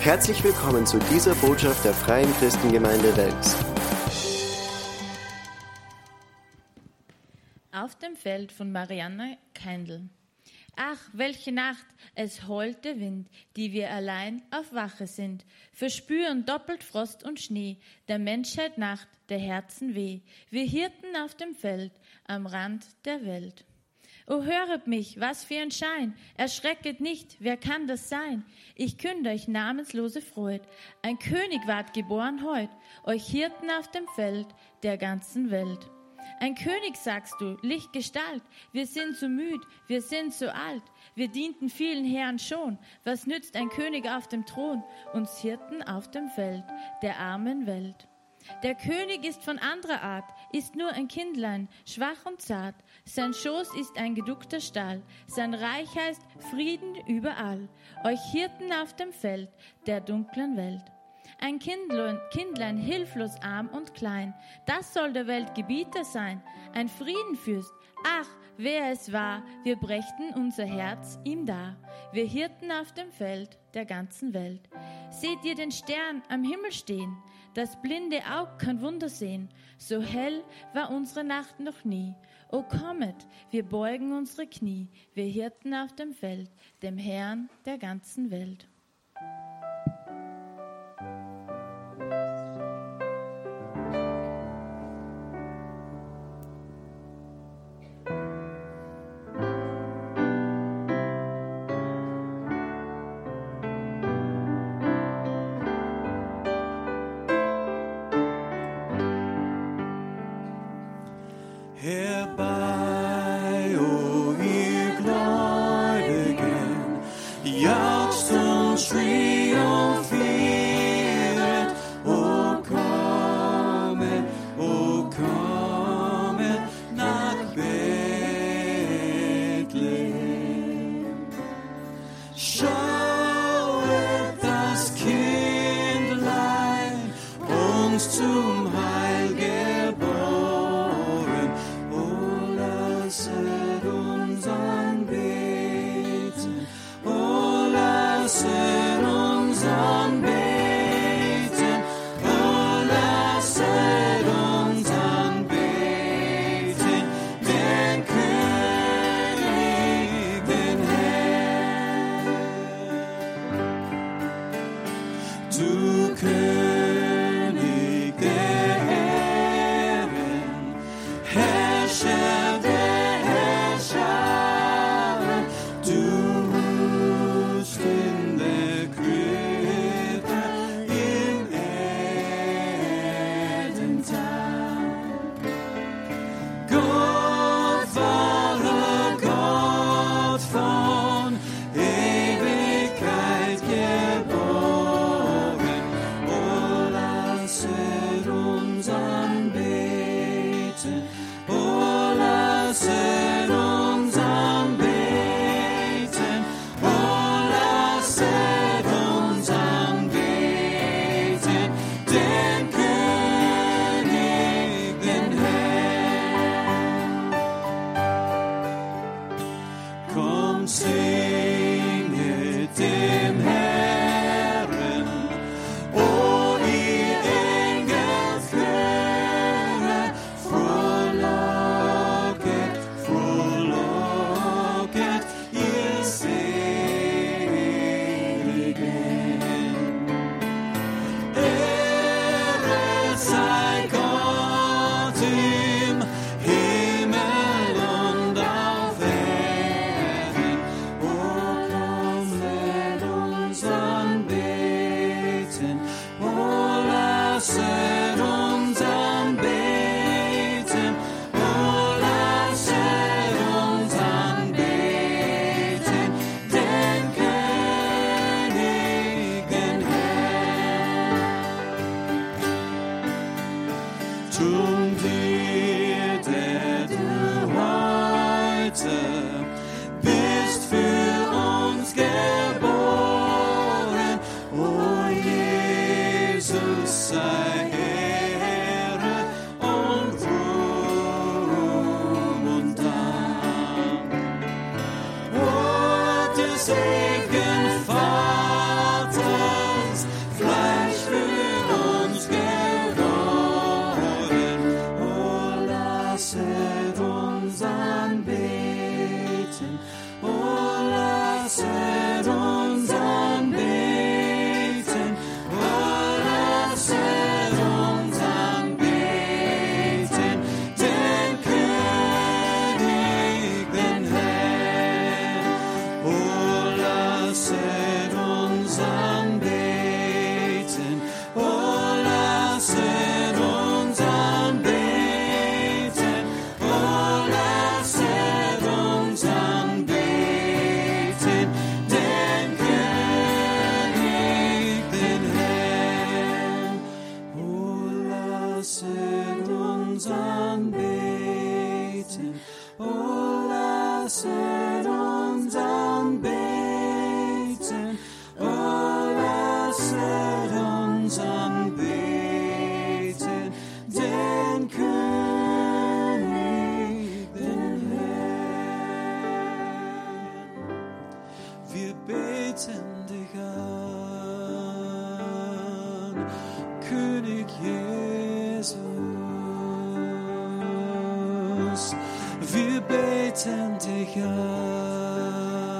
Herzlich willkommen zu dieser Botschaft der Freien Christengemeinde Wels. Auf dem Feld von Marianne Keindl. Ach, welche Nacht, es heult der Wind, die wir allein auf Wache sind, verspüren doppelt Frost und Schnee, der Menschheit Nacht, der Herzen weh, wir Hirten auf dem Feld, am Rand der Welt. O höret mich, was für ein Schein, erschrecket nicht, wer kann das sein? Ich künde euch namenslose Freud, ein König ward geboren heut, euch Hirten auf dem Feld der ganzen Welt. Ein König, sagst du, Lichtgestalt, wir sind so müd, wir sind so alt, wir dienten vielen Herren schon, was nützt ein König auf dem Thron, uns Hirten auf dem Feld der armen Welt? Der König ist von anderer Art, ist nur ein Kindlein, schwach und zart. Sein Schoß ist ein geduckter Stall, sein Reich heißt Frieden überall. Euch Hirten auf dem Feld der dunklen Welt. Ein Kindlein, Kindlein, hilflos arm und klein, das soll der Welt Gebieter sein, ein Friedenfürst. Ach, wer es war, wir brächten unser Herz ihm dar, wir Hirten auf dem Feld der ganzen Welt. Seht ihr den Stern am Himmel stehen? Das blinde Aug kann Wunder sehen. So hell war unsere Nacht noch nie. O kommet, wir beugen unsere Knie, wir Hirten auf dem Feld, dem Herrn der ganzen Welt. Jesus. Wir beten dich an,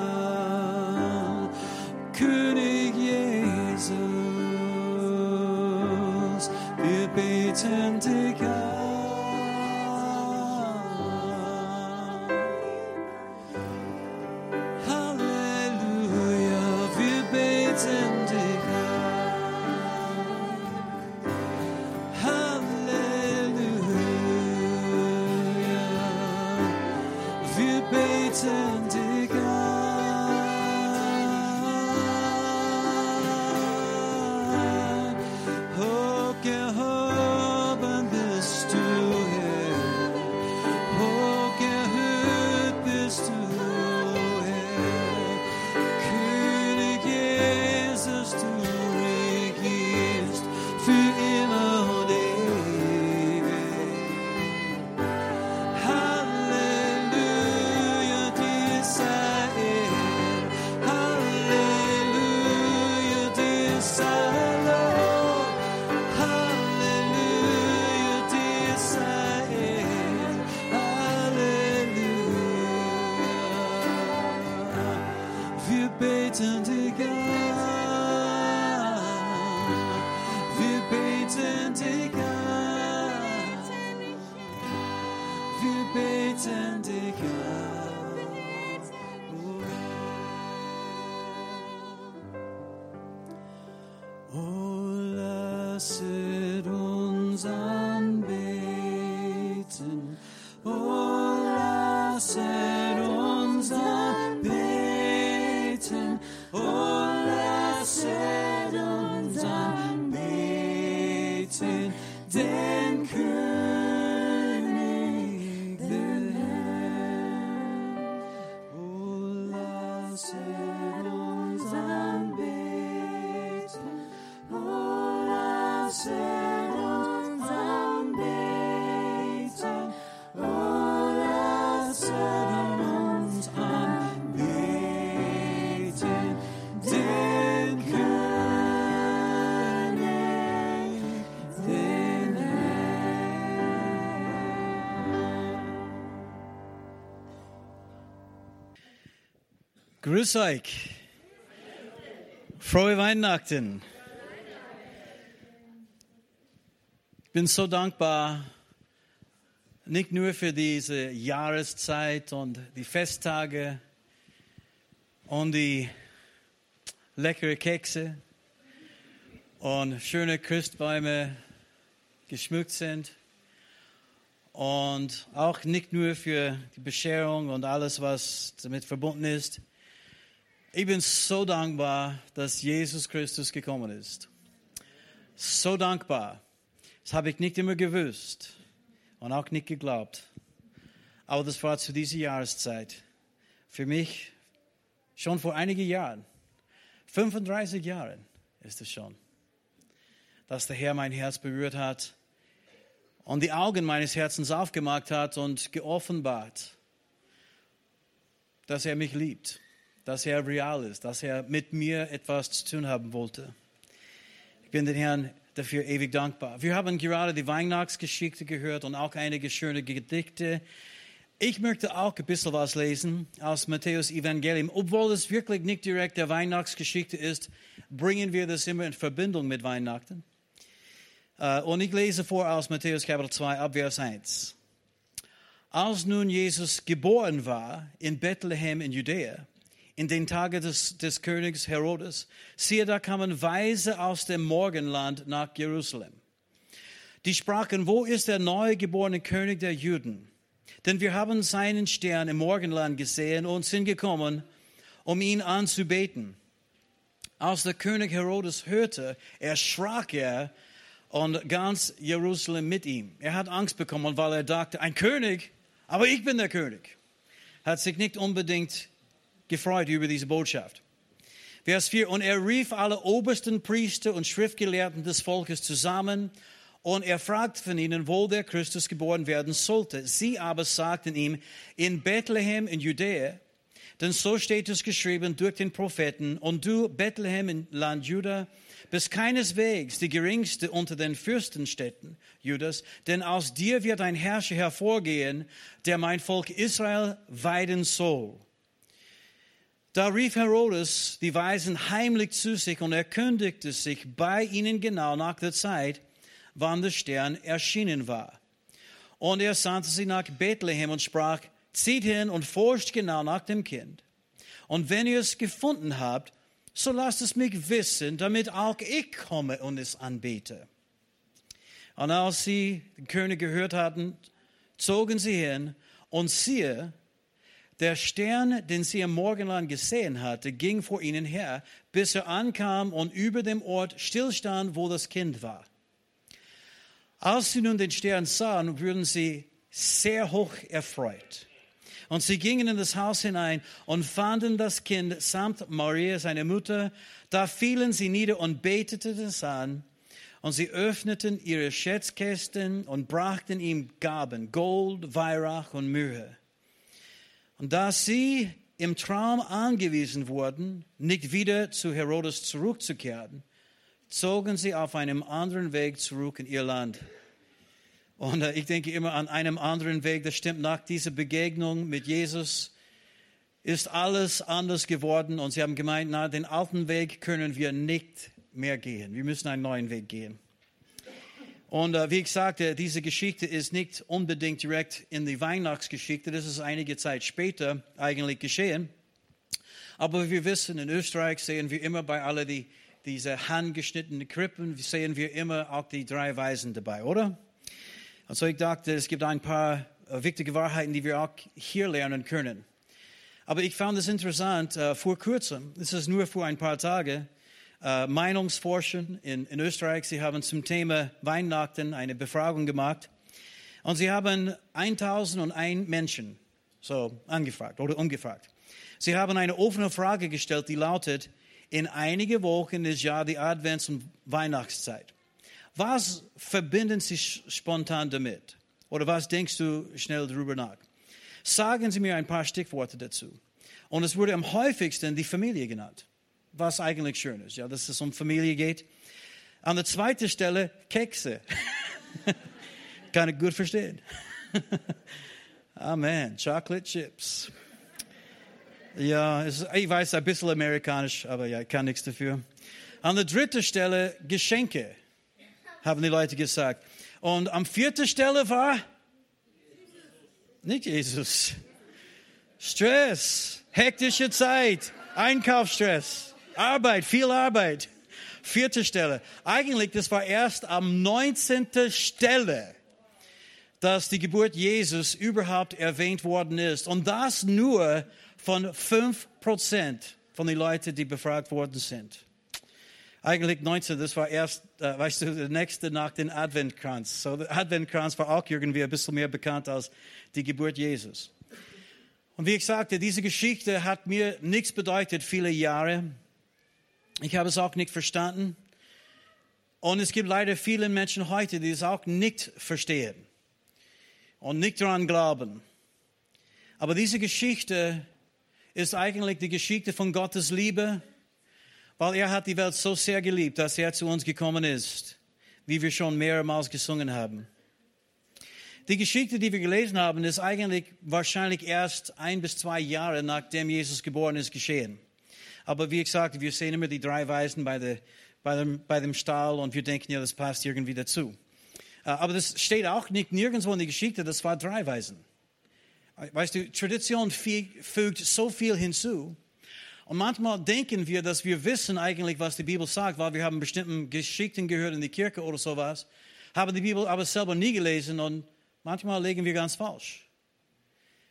Grüß euch. Frohe Weihnachten. Ich bin so dankbar, nicht nur für diese Jahreszeit und die Festtage und die leckere Kekse und schöne Christbäume geschmückt sind. Und auch nicht nur für die Bescherung und alles, was damit verbunden ist. Ich bin so dankbar, dass Jesus Christus gekommen ist. So dankbar. Das habe ich nicht immer gewusst und auch nicht geglaubt. Aber das war zu dieser Jahreszeit. Für mich schon vor einigen Jahren. 35 Jahren ist es schon, dass der Herr mein Herz berührt hat und die Augen meines Herzens aufgemacht hat und geoffenbart, dass er mich liebt, dass er real ist, dass er mit mir etwas zu tun haben wollte. Ich bin den Herrn dafür ewig dankbar. Wir haben gerade die Weihnachtsgeschichte gehört und auch einige schöne Gedichte. Ich möchte auch ein bisschen was lesen aus Matthäus Evangelium. Obwohl es wirklich nicht direkt der Weihnachtsgeschichte ist, bringen wir das immer in Verbindung mit Weihnachten. Äh, Und ich lese vor aus Matthäus Kapitel 2 ab Vers 1. Als nun Jesus geboren war in Bethlehem in Judäa, in den Tagen des, des Königs Herodes, siehe, da kamen Weise aus dem Morgenland nach Jerusalem. Die sprachen, wo ist der neugeborene König der Juden? Denn wir haben seinen Stern im Morgenland gesehen und sind gekommen, um ihn anzubeten. Als der König Herodes hörte, erschrak er und ganz Jerusalem mit ihm. Er hat Angst bekommen, weil er dachte, ein König, aber ich bin der König. Hat sich nicht unbedingt gefreut über diese Botschaft. Vers 4. Und er rief alle obersten Priester und Schriftgelehrten des Volkes zusammen und er fragte von ihnen, wo der Christus geboren werden sollte. Sie aber sagten ihm, in Bethlehem in Judäa, denn so steht es geschrieben durch den Propheten. Und du, Bethlehem im Land Juda, bist keineswegs die geringste unter den Fürstenstädten Judas, denn aus dir wird ein Herrscher hervorgehen, der mein Volk Israel weiden soll. Da rief Herodes die Weisen heimlich zu sich und er kündigte sich bei ihnen genau nach der Zeit, wann der Stern erschienen war. Und er sandte sie nach Bethlehem und sprach, zieht hin und forscht genau nach dem Kind. Und wenn ihr es gefunden habt, so lasst es mich wissen, damit auch ich komme und es anbete. Und als sie den König gehört hatten, zogen sie hin und siehe, der Stern, den sie am Morgenland gesehen hatte, ging vor ihnen her, bis er ankam und über dem Ort stillstand, wo das Kind war. Als sie nun den Stern sahen, wurden sie sehr hoch erfreut. Und sie gingen in das Haus hinein und fanden das Kind samt Maria, seine Mutter. Da fielen sie nieder und beteten es an. Und sie öffneten ihre Schätzkästen und brachten ihm Gaben, Gold, Weihrauch und Myrrhe. Und da sie im Traum angewiesen wurden, nicht wieder zu Herodes zurückzukehren, zogen sie auf einem anderen Weg zurück in ihr Land. Und äh, ich denke immer an einem anderen Weg, das stimmt, nach dieser Begegnung mit Jesus ist alles anders geworden und sie haben gemeint, na, den alten Weg können wir nicht mehr gehen. Wir müssen einen neuen Weg gehen. Und äh, wie ich sagte, diese Geschichte ist nicht unbedingt direkt in die Weihnachtsgeschichte, das ist einige Zeit später eigentlich geschehen. Aber wir wissen, in Österreich sehen wir immer bei all die, diese handgeschnittenen Krippen, sehen wir immer auch die drei Weisen dabei, oder? Also ich dachte, es gibt ein paar äh, wichtige Wahrheiten, die wir auch hier lernen können. Aber ich fand es interessant, äh, vor kurzem, es ist nur vor ein paar Tagen, äh, Meinungsforschen in, in Österreich, sie haben zum Thema Weihnachten eine Befragung gemacht. Und sie haben 1001 Menschen so angefragt oder umgefragt. Sie haben eine offene Frage gestellt, die lautet, in einige Wochen ist ja die Advents- und Weihnachtszeit. Was verbinden Sie spontan damit? Oder was denkst du schnell darüber nach? Sagen Sie mir ein paar Stichworte dazu. Und es wurde am häufigsten die Familie genannt, was eigentlich schön ist, ja, dass es um Familie geht. An der zweiten Stelle Kekse. Kann ich gut verstehen. Amen. Chocolate Chips. Ja, ich weiß, ein bisschen amerikanisch, aber ja, ich kann nichts dafür. An der dritten Stelle Geschenke, haben die Leute gesagt. Und am vierten Stelle war nicht Jesus. Stress, hektische Zeit, Einkaufsstress, Arbeit, viel Arbeit. Vierte Stelle. Eigentlich, das war erst am 19. Stelle, dass die Geburt Jesus überhaupt erwähnt worden ist. Und das nur von fünf Prozent von den Leuten, die befragt worden sind. Eigentlich 19, das war erst, äh, weißt du, der nächste nach dem Adventkranz. So, der Adventkranz war auch irgendwie ein bisschen mehr bekannt als die Geburt Jesus. Und wie ich sagte, diese Geschichte hat mir nichts bedeutet, viele Jahre. Ich habe es auch nicht verstanden. Und es gibt leider viele Menschen heute, die es auch nicht verstehen und nicht daran glauben. Aber diese Geschichte ist eigentlich die Geschichte von Gottes Liebe, weil er hat die Welt so sehr geliebt, dass er zu uns gekommen ist, wie wir schon mehrmals gesungen haben. Die Geschichte, die wir gelesen haben, ist eigentlich wahrscheinlich erst ein bis zwei Jahre nachdem Jesus geboren ist geschehen. Aber wie ich sagte, wir sehen immer die drei Weisen bei, der, bei, dem, bei dem Stall und wir denken, ja, das passt irgendwie dazu. Äh, aber das steht auch nicht nirgendwo in der Geschichte, das war drei Weisen. Weißt du, Tradition fügt so viel hinzu. Und manchmal denken wir, dass wir wissen eigentlich, was die Bibel sagt, weil wir haben bestimmten Geschichten gehört in die Kirche oder sowas, haben die Bibel aber selber nie gelesen und manchmal legen wir ganz falsch.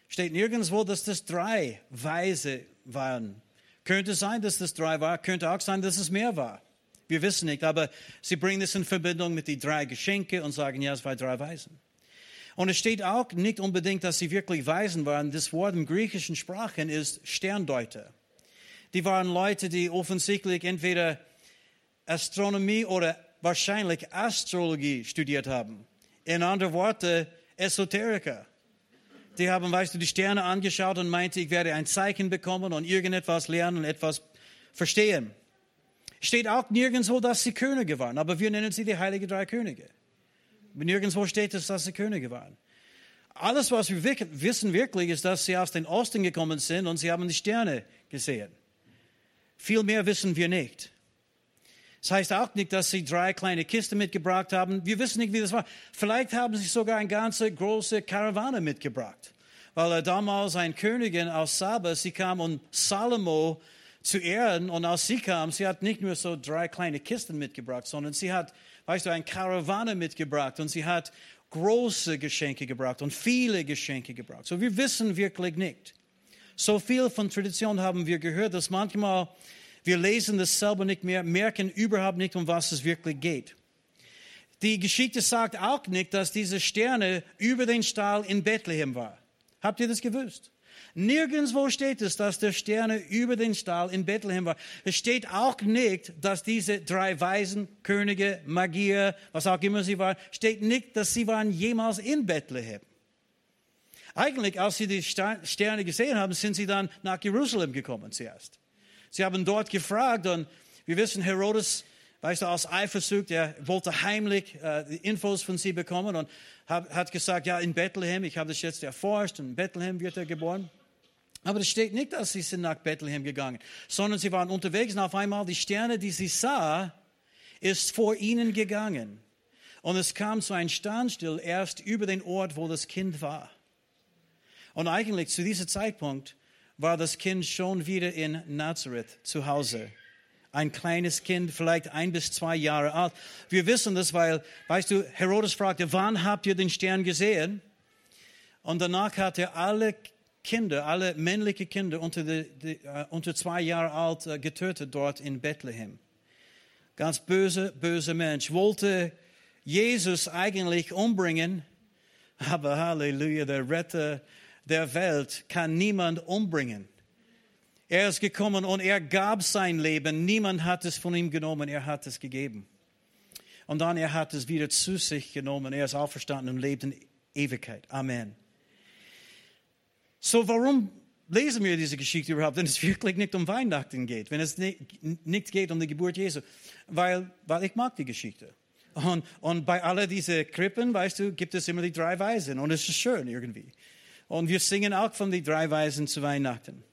Steht nirgendwo, dass das drei Weise waren. Könnte sein, dass das drei war, könnte auch sein, dass es mehr war. Wir wissen nicht, aber sie bringen es in Verbindung mit den drei Geschenke und sagen, ja, es waren drei Weisen. Und es steht auch nicht unbedingt, dass sie wirklich Weisen waren. Das Wort im griechischen Sprachen ist Sterndeuter. die waren Leute, die offensichtlich entweder Astronomie oder wahrscheinlich Astrologie studiert haben. In anderen Worten, Esoteriker. Die haben, weißt du, die Sterne angeschaut und meinte, ich werde ein Zeichen bekommen und irgendetwas lernen und etwas verstehen. Steht auch nirgendwo, dass sie Könige waren, aber wir nennen sie die Heilige Drei Könige. Nirgendwo steht es, dass sie Könige waren. Alles, was wir wissen wirklich, ist, dass sie aus dem Osten gekommen sind und sie haben die Sterne gesehen. Viel mehr wissen wir nicht. Das heißt auch nicht, dass sie drei kleine Kisten mitgebracht haben. Wir wissen nicht, wie das war. Vielleicht haben sie sogar eine ganze große Karawane mitgebracht. Weil damals eine Königin aus Saba, sie kam, um Salomo zu ehren. Und als sie kam, sie hat nicht nur so drei kleine Kisten mitgebracht, sondern sie hat, weißt du, eine Karawane mitgebracht. Und sie hat große Geschenke gebracht und viele Geschenke gebracht. So, wir wissen wirklich nicht. So viel von Tradition haben wir gehört, dass manchmal wir lesen das selber nicht mehr, merken überhaupt nicht, um was es wirklich geht. Die Geschichte sagt auch nicht, dass diese Sterne über den Stall in Bethlehem war. Habt ihr das gewusst? Nirgendwo steht es, dass der Sterne über den Stall in Bethlehem war. Es steht auch nicht, dass diese drei Weisen, Könige, Magier, was auch immer sie waren, steht nicht, dass sie waren jemals in Bethlehem. Eigentlich, als sie die Sterne gesehen haben, sind sie dann nach Jerusalem gekommen zuerst. Sie haben dort gefragt und wir wissen, Herodes, weißt du, aus Eifersucht, er wollte heimlich äh, die Infos von sie bekommen und hab, hat gesagt, ja, in Bethlehem, ich habe das jetzt erforscht in Bethlehem wird er geboren. Aber es steht nicht, dass sie sind nach Bethlehem gegangen, sondern sie waren unterwegs und auf einmal die Sterne, die sie sah, ist vor ihnen gegangen. Und es kam zu einem Standstill erst über den Ort, wo das Kind war. Und eigentlich zu diesem Zeitpunkt war das Kind schon wieder in Nazareth zu Hause. Ein kleines Kind, vielleicht ein bis zwei Jahre alt. Wir wissen das, weil, weißt du, Herodes fragte, wann habt ihr den Stern gesehen? Und danach hat er alle Kinder, alle männliche Kinder unter, die, die, äh, unter zwei Jahre alt äh, getötet dort in Bethlehem. Ganz böse, böse Mensch. Wollte Jesus eigentlich umbringen, aber Halleluja, der Retter der Welt kann niemand umbringen. Er ist gekommen und er gab sein Leben. Niemand hat es von ihm genommen, er hat es gegeben. Und dann er hat es wieder zu sich genommen. Er ist auferstanden und lebt in Ewigkeit. Amen. So, warum lesen wir diese Geschichte überhaupt? Wenn es wirklich nicht um Weihnachten geht, wenn es nicht, geht um die Geburt Jesu. Weil, weil ich mag die Geschichte. Und, und bei all diese Krippen, weißt du, gibt es immer die drei Weisen. Und es ist schön irgendwie. Und wir singen auch von den drei Weisen zu Weihnachten.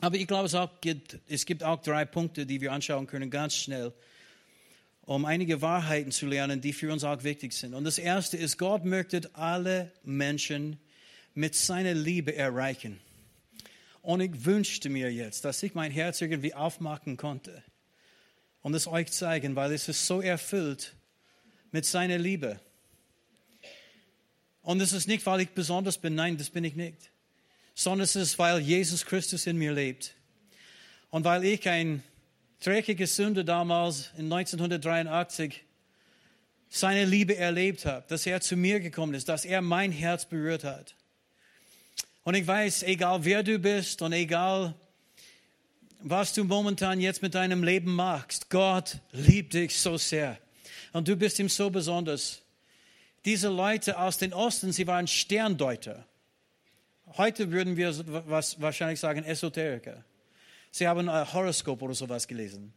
Aber ich glaube, es, auch gibt, es gibt auch drei Punkte, die wir anschauen können, ganz schnell, um einige Wahrheiten zu lernen, die für uns auch wichtig sind. Und das erste ist, Gott möchte alle Menschen mit seiner Liebe erreichen. Und ich wünschte mir jetzt, dass ich mein Herz irgendwie aufmachen konnte und es euch zeigen, weil es ist so erfüllt mit seiner Liebe. Und es ist nicht, weil ich besonders bin, nein, das bin ich nicht, sondern es ist, weil Jesus Christus in mir lebt. Und weil ich ein dreckiger Sünder damals in 1983 seine Liebe erlebt habe, dass er zu mir gekommen ist, dass er mein Herz berührt hat. Und ich weiß, egal wer du bist und egal was du momentan jetzt mit deinem Leben machst, Gott liebt dich so sehr. Und du bist ihm so besonders. Diese Leute aus dem Osten, sie waren Sterndeuter. Heute würden wir was wahrscheinlich sagen Esoteriker. Sie haben ein Horoskop oder sowas gelesen.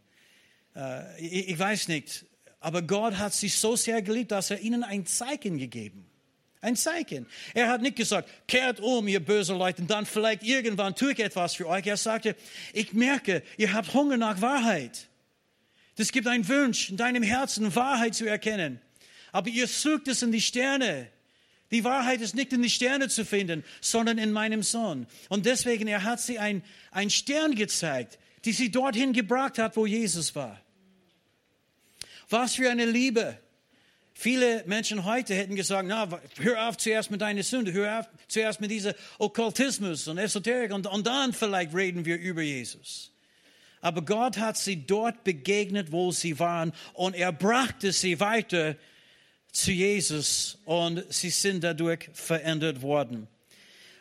Äh, ich, ich weiß nicht, aber Gott hat sie so sehr geliebt, dass er ihnen ein Zeichen gegeben. Ein Zeichen. Er hat nicht gesagt, kehrt um, ihr böse Leute, und dann vielleicht irgendwann tue ich etwas für euch. Er sagte, ich merke, ihr habt Hunger nach Wahrheit. Es gibt einen Wunsch in deinem Herzen, Wahrheit zu erkennen. Aber ihr sucht es in die Sterne. Die Wahrheit ist nicht in die Sterne zu finden, sondern in meinem Sohn. Und deswegen, er hat sie ein, ein Stern gezeigt, die sie dorthin gebracht hat, wo Jesus war. Was für eine Liebe. Viele Menschen heute hätten gesagt, na, hör auf zuerst mit deiner Sünde, hör auf zuerst mit diesem Okkultismus und Esoterik und, und dann vielleicht reden wir über Jesus. Aber Gott hat sie dort begegnet, wo sie waren und er brachte sie weiter zu Jesus und sie sind dadurch verändert worden.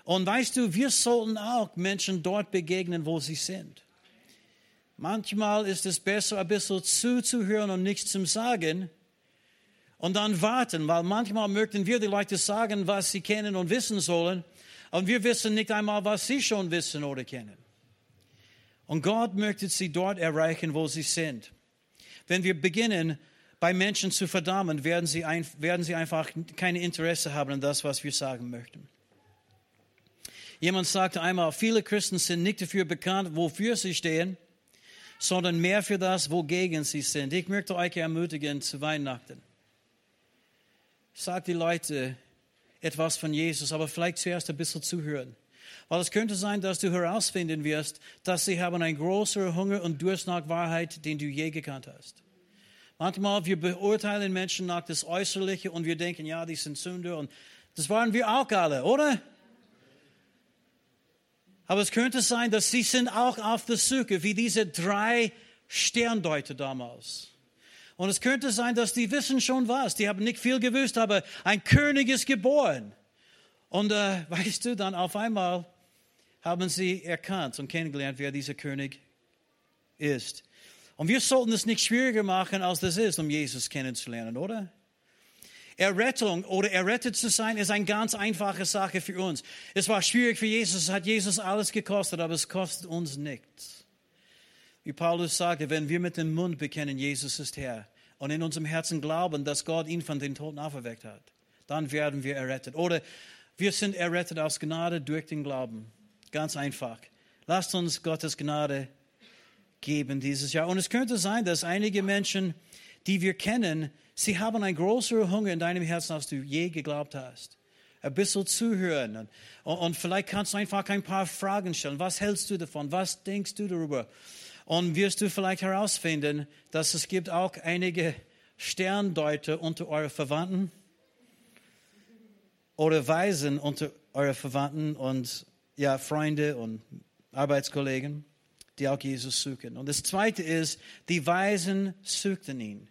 Und weißt du, wir sollten auch Menschen dort begegnen, wo sie sind. Manchmal ist es besser, ein bisschen zuzuhören und nichts zu sagen und dann warten, weil manchmal möchten wir die Leute sagen, was sie kennen und wissen sollen, und wir wissen nicht einmal, was sie schon wissen oder kennen. Und Gott möchte sie dort erreichen, wo sie sind. Wenn wir beginnen, bei Menschen zu verdammen, werden sie, ein, werden sie einfach kein Interesse haben an das, was wir sagen möchten. Jemand sagte einmal, viele Christen sind nicht dafür bekannt, wofür sie stehen, sondern mehr für das, wogegen sie sind. Ich möchte euch ermutigen zu Weihnachten. Sagt die Leute etwas von Jesus, aber vielleicht zuerst ein bisschen zuhören. Weil es könnte sein, dass du herausfinden wirst, dass sie haben einen größeren Hunger und Durst nach Wahrheit, den du je gekannt hast. Manchmal wir beurteilen Menschen nach das Äußerliche und wir denken, ja, die sind Sünder und das waren wir auch alle, oder? Aber es könnte sein, dass sie sind auch auf der Suche, wie diese drei Sterndeuter damals. Und es könnte sein, dass die wissen schon was. Die haben nicht viel gewusst, aber ein König ist geboren. Und äh, weißt du, dann auf einmal haben sie erkannt und kennengelernt, wer dieser König ist. Und wir sollten es nicht schwieriger machen, als das ist, um Jesus kennenzulernen, oder? Errettung oder errettet zu sein, ist eine ganz einfache Sache für uns. Es war schwierig für Jesus, es hat Jesus alles gekostet, aber es kostet uns nichts. Wie Paulus sagte, wenn wir mit dem Mund bekennen, Jesus ist Herr, und in unserem Herzen glauben, dass Gott ihn von den Toten auferweckt hat, dann werden wir errettet. Oder wir sind errettet aus Gnade durch den Glauben. Ganz einfach. Lasst uns Gottes Gnade geben dieses Jahr. Und es könnte sein, dass einige Menschen, die wir kennen, sie haben einen größeren Hunger in deinem Herzen, als du je geglaubt hast. Ein bisschen zuhören. Und, und vielleicht kannst du einfach ein paar Fragen stellen. Was hältst du davon? Was denkst du darüber? Und wirst du vielleicht herausfinden, dass es gibt auch einige Sterndeuter unter euren Verwandten oder Weisen unter euren Verwandten und ja, Freunde und Arbeitskollegen, die auch Jesus suchen. Und das Zweite ist, die Weisen suchten ihn.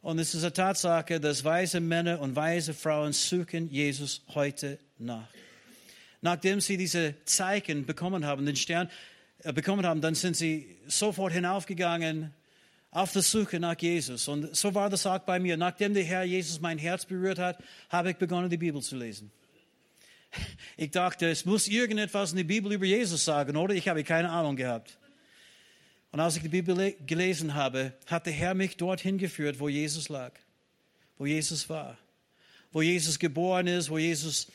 Und es ist eine Tatsache, dass weise Männer und weise Frauen suchen Jesus heute nach. Nachdem sie diese Zeichen bekommen haben, den Stern äh, bekommen haben, dann sind sie sofort hinaufgegangen auf der Suche nach Jesus. Und so war das auch bei mir. Nachdem der Herr Jesus mein Herz berührt hat, habe ich begonnen, die Bibel zu lesen. Ich dachte, es muss irgendetwas in der Bibel über Jesus sagen, oder? Ich habe keine Ahnung gehabt. Und als ich die Bibel gelesen habe, hat der Herr mich dorthin geführt, wo Jesus lag, wo Jesus war, wo Jesus geboren ist, wo Jesus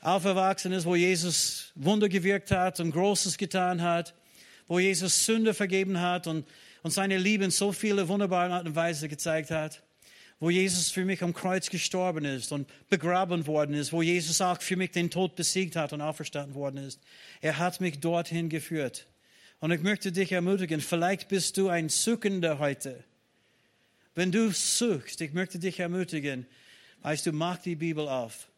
aufgewachsen ist, wo Jesus Wunder gewirkt hat und Großes getan hat, wo Jesus Sünde vergeben hat und, und seine Liebe in so viele wunderbare Art und Weise gezeigt hat, wo Jesus für mich am Kreuz gestorben ist und begraben worden ist, wo Jesus auch für mich den Tod besiegt hat und auferstanden worden ist. Er hat mich dorthin geführt. Und ich möchte dich ermutigen, vielleicht bist du ein Suchender heute. Wenn du suchst, ich möchte dich ermutigen, weißt du, mach die Bibel auf.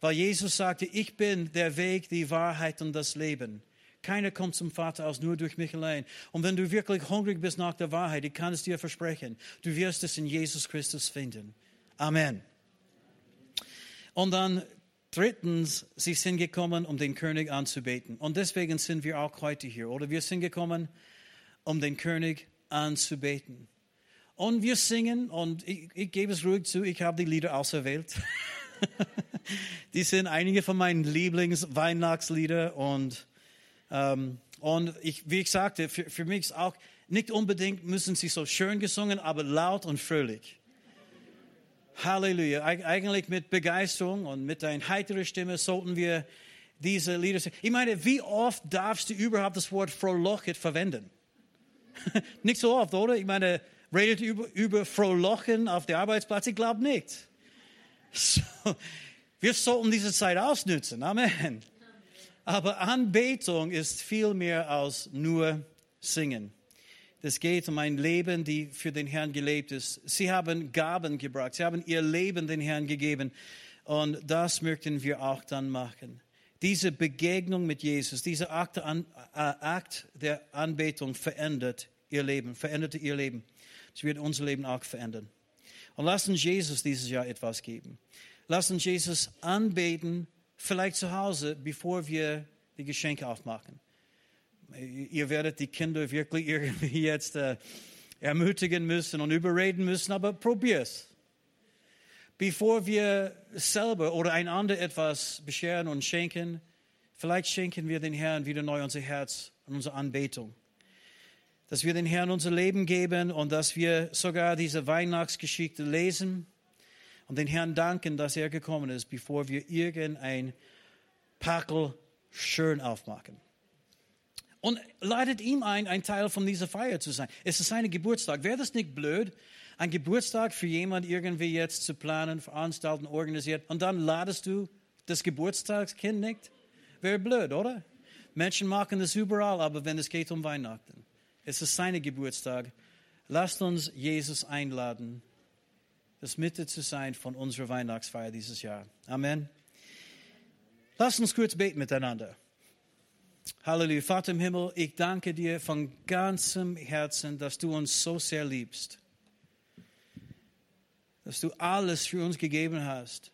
Weil Jesus sagte, ich bin der Weg, die Wahrheit und das Leben. Keiner kommt zum Vater aus nur durch mich allein. Und wenn du wirklich hungrig bist nach der Wahrheit, ich kann es dir versprechen, du wirst es in Jesus Christus finden. Amen. Und dann drittens, sie sind gekommen, um den König anzubeten. Und deswegen sind wir auch heute hier. Oder wir sind gekommen, um den König anzubeten. Und wir singen, und ich, ich gebe es ruhig zu, ich habe die Lieder auserwählt. die sind einige von meinen Lieblings-Weihnachtslieder und, ähm, und ich, wie ich sagte, für, für mich ist auch nicht unbedingt müssen sie so schön gesungen, aber laut und fröhlich. Halleluja. Eig eigentlich mit Begeisterung und mit einer heiteren Stimme sollten wir diese Lieder singen. Ich meine, wie oft darfst du überhaupt das Wort frohlocket verwenden? nicht so oft, oder? Ich meine, redet über, über Frohlochen auf der Arbeitsplatz? Ich glaube nicht. So, wir sollten diese Zeit ausnutzen. Amen. Aber Anbetung ist viel mehr als nur Singen. Es geht um ein Leben, die für den Herrn gelebt ist. Sie haben Gaben gebracht. Sie haben ihr Leben den Herrn gegeben. Und das möchten wir auch dann machen. Diese Begegnung mit Jesus, dieser Akt, äh, Akt der Anbetung verändert ihr Leben, veränderte ihr Leben. Es wird unser Leben auch verändern. Und lass uns Jesus dieses Jahr etwas geben. Lass uns Jesus anbeten, vielleicht zu Hause, bevor wir die Geschenke aufmachen. Ihr werdet die Kinder wirklich irgendwie jetzt äh, ermutigen müssen und überreden müssen, aber probier's. Bevor wir selber oder einander etwas bescheren und schenken, vielleicht schenken wir den Herrn wieder neu unser Herz und unsere Anbetung. Dass wir den Herrn unser Leben geben und dass wir sogar diese Weihnachtsgeschichte lesen und den Herrn danken, dass er gekommen ist, bevor wir irgendein Packel schön aufmachen. Und ladet ihm ein, ein Teil von dieser Feier zu sein. Es ist sein Geburtstag. Wäre das nicht blöd, ein Geburtstag für jemand irgendwie jetzt zu planen, veranstalten, organisiert und dann ladest du das Geburtstagskind nicht? Wäre blöd, oder? Menschen machen das überall, aber wenn es geht um Weihnachten, es ist sein Geburtstag. Lasst uns Jesus einladen, das Mitte zu sein von unserer Weihnachtsfeier dieses Jahr. Amen. Lasst uns kurz beten miteinander. Halleluja. Vater im Himmel, ich danke dir von ganzem Herzen, dass du uns so sehr liebst. Dass du alles für uns gegeben hast.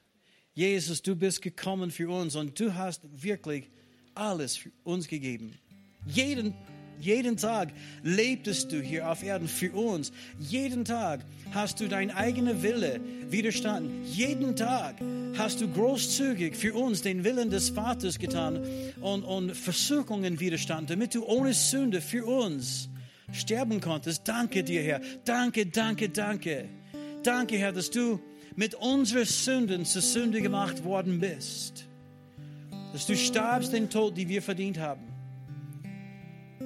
Jesus, du bist gekommen für uns und du hast wirklich alles für uns gegeben. Jeden, jeden Tag lebtest du hier auf Erden für uns. Jeden Tag hast du dein eigener Wille widerstanden. Jeden Tag hast du großzügig für uns den Willen des Vaters getan und, und Versuchungen widerstanden, damit du ohne Sünde für uns sterben konntest. Danke dir, Herr. Danke, danke, danke. Danke, Herr, dass du mit unseren Sünden zur Sünde gemacht worden bist. Dass du starbst den Tod, den wir verdient haben.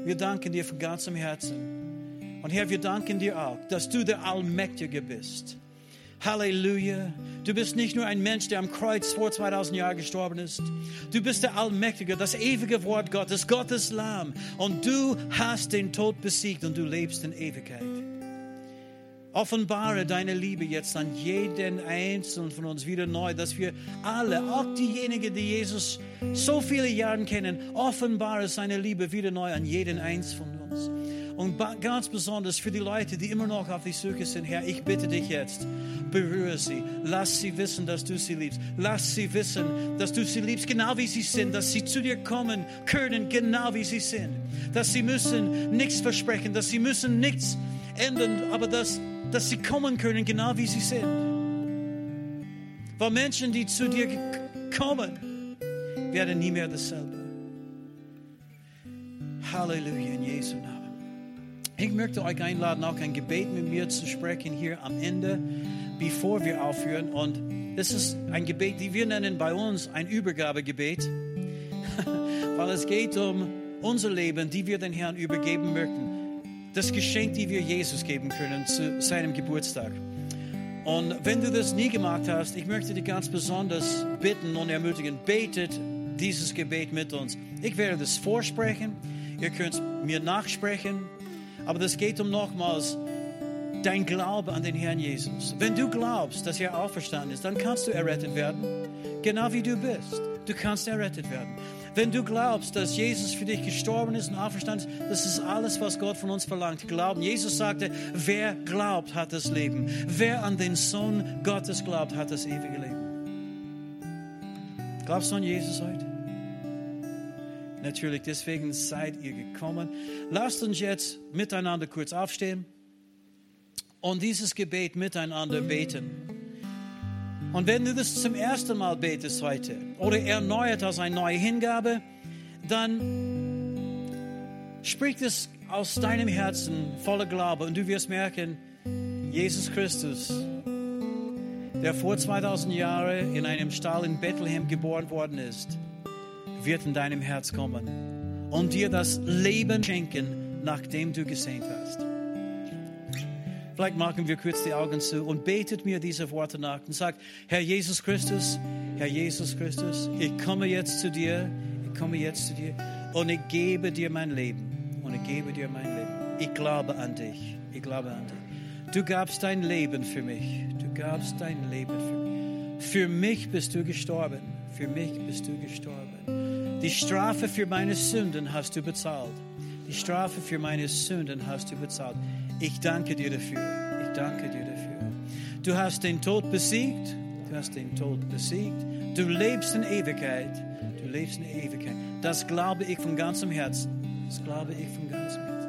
Wir danken dir von ganzem Herzen. Und Herr, wir danken dir auch, dass du der Allmächtige bist. Halleluja. Du bist nicht nur ein Mensch, der am Kreuz vor 2000 Jahren gestorben ist. Du bist der Allmächtige, das ewige Wort Gottes, Gottes Lamm. Und du hast den Tod besiegt und du lebst in Ewigkeit. Offenbare deine Liebe jetzt an jeden Einzelnen von uns wieder neu, dass wir alle, auch diejenigen, die Jesus so viele Jahre kennen, offenbare seine Liebe wieder neu an jeden Einzelnen von uns. Und ganz besonders für die Leute, die immer noch auf die Suche sind, Herr, ich bitte dich jetzt, berühre sie. Lass sie wissen, dass du sie liebst. Lass sie wissen, dass du sie liebst, genau wie sie sind, dass sie zu dir kommen können, genau wie sie sind. Dass sie müssen nichts versprechen, dass sie müssen nichts ändern, aber dass, dass sie kommen können, genau wie sie sind. Weil Menschen, die zu dir kommen, werden nie mehr dasselbe. Halleluja in Jesu Namen. Ich möchte euch einladen, auch ein Gebet mit mir zu sprechen hier am Ende, bevor wir aufhören. Und das ist ein Gebet, die wir nennen bei uns ein Übergabegebet, weil es geht um unser Leben, die wir den Herrn übergeben möchten. Das Geschenk, die wir Jesus geben können zu seinem Geburtstag. Und wenn du das nie gemacht hast, ich möchte dich ganz besonders bitten und ermutigen, betet dieses Gebet mit uns. Ich werde das vorsprechen, ihr könnt mir nachsprechen. Aber das geht um nochmals dein Glaube an den Herrn Jesus. Wenn du glaubst, dass er auferstanden ist, dann kannst du errettet werden, genau wie du bist. Du kannst errettet werden. Wenn du glaubst, dass Jesus für dich gestorben ist und auferstanden ist, das ist alles, was Gott von uns verlangt. Glauben. Jesus sagte, wer glaubt, hat das Leben. Wer an den Sohn Gottes glaubt, hat das ewige Leben. Glaubst du an Jesus heute? Natürlich, deswegen seid ihr gekommen. Lasst uns jetzt miteinander kurz aufstehen und dieses Gebet miteinander beten. Und wenn du das zum ersten Mal betest heute oder erneuert als eine neue Hingabe, dann sprich es aus deinem Herzen voller Glaube und du wirst merken, Jesus Christus, der vor 2000 Jahren in einem Stall in Bethlehem geboren worden ist, wird in deinem Herz kommen und dir das Leben schenken, nachdem du gesehnt hast. Vielleicht machen wir kurz die Augen zu und betet mir diese Worte nach und sagt, Herr Jesus Christus, Herr Jesus Christus, ich komme jetzt zu dir, ich komme jetzt zu dir und ich gebe dir mein Leben und ich gebe dir mein Leben. Ich glaube an dich, ich glaube an dich. Du gabst dein Leben für mich, du gabst dein Leben für mich. Für mich bist du gestorben, für mich bist du gestorben. Die Strafe für meine Sünden hast du bezahlt. Die Strafe für meine Sünden hast du bezahlt. Ich danke dir dafür. Ich danke dir dafür. Du hast den Tod besiegt. Du hast den Tod besiegt. Du lebst in Ewigkeit. Du lebst in Ewigkeit. Das glaube ich von ganzem Herzen. Das glaube ich von ganzem Herzen.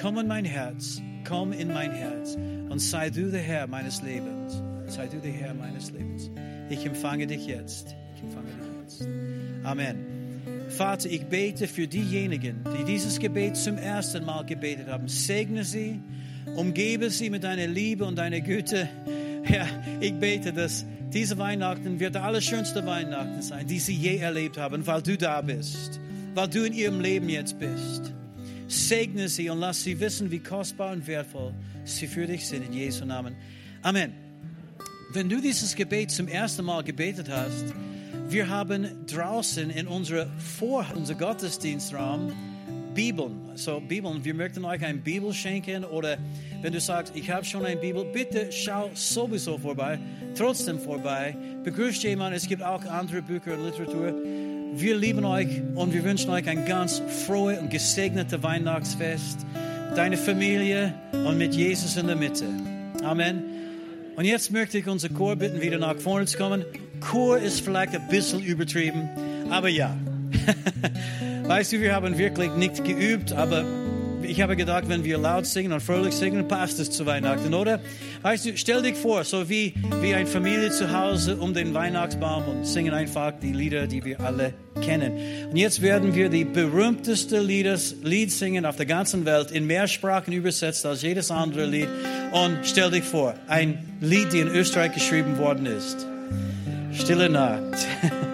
Komm in mein Herz, komm in mein Herz und sei du der Herr meines Lebens. Sei du der Herr meines Lebens. Ich empfange dich jetzt. Ich empfange dich jetzt. Amen. Vater, ich bete für diejenigen, die dieses Gebet zum ersten Mal gebetet haben. Segne sie, umgebe sie mit deiner Liebe und deiner Güte. Herr, ich bete, dass diese Weihnachten wird der allerschönste Weihnachten sein, die sie je erlebt haben, weil du da bist, weil du in ihrem Leben jetzt bist. Segne sie und lass sie wissen, wie kostbar und wertvoll sie für dich sind. In Jesu Namen. Amen. Wenn du dieses Gebet zum ersten Mal gebetet hast, wir haben draußen in unserer Vor unser Gottesdienstraum Bibeln. So Bibeln, wir möchten euch eine Bibel schenken oder wenn du sagst, ich habe schon eine Bibel, bitte schau sowieso vorbei, trotzdem vorbei. Begrüßt jemand, es gibt auch andere Bücher und Literatur. Wir lieben euch und wir wünschen euch ein ganz frohe und gesegnete Weihnachtsfest. Deine Familie und mit Jesus in der Mitte. Amen. Und jetzt möchte ich unser Chor bitten, wieder nach vorne zu kommen. Chor ist vielleicht ein bisschen übertrieben, aber ja. weißt du, wir haben wirklich nicht geübt, aber ich habe gedacht, wenn wir laut singen und fröhlich singen, passt es zu Weihnachten, oder? Weißt du, stell dich vor, so wie, wie eine Familie zu Hause um den Weihnachtsbaum und singen einfach die Lieder, die wir alle kennen. Und jetzt werden wir die berühmteste Liedes, Lied singen auf der ganzen Welt, in mehr Sprachen übersetzt als jedes andere Lied. Und stell dich vor, ein Lied, das in Österreich geschrieben worden ist. Stille Nacht.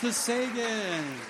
Gottes Sagan.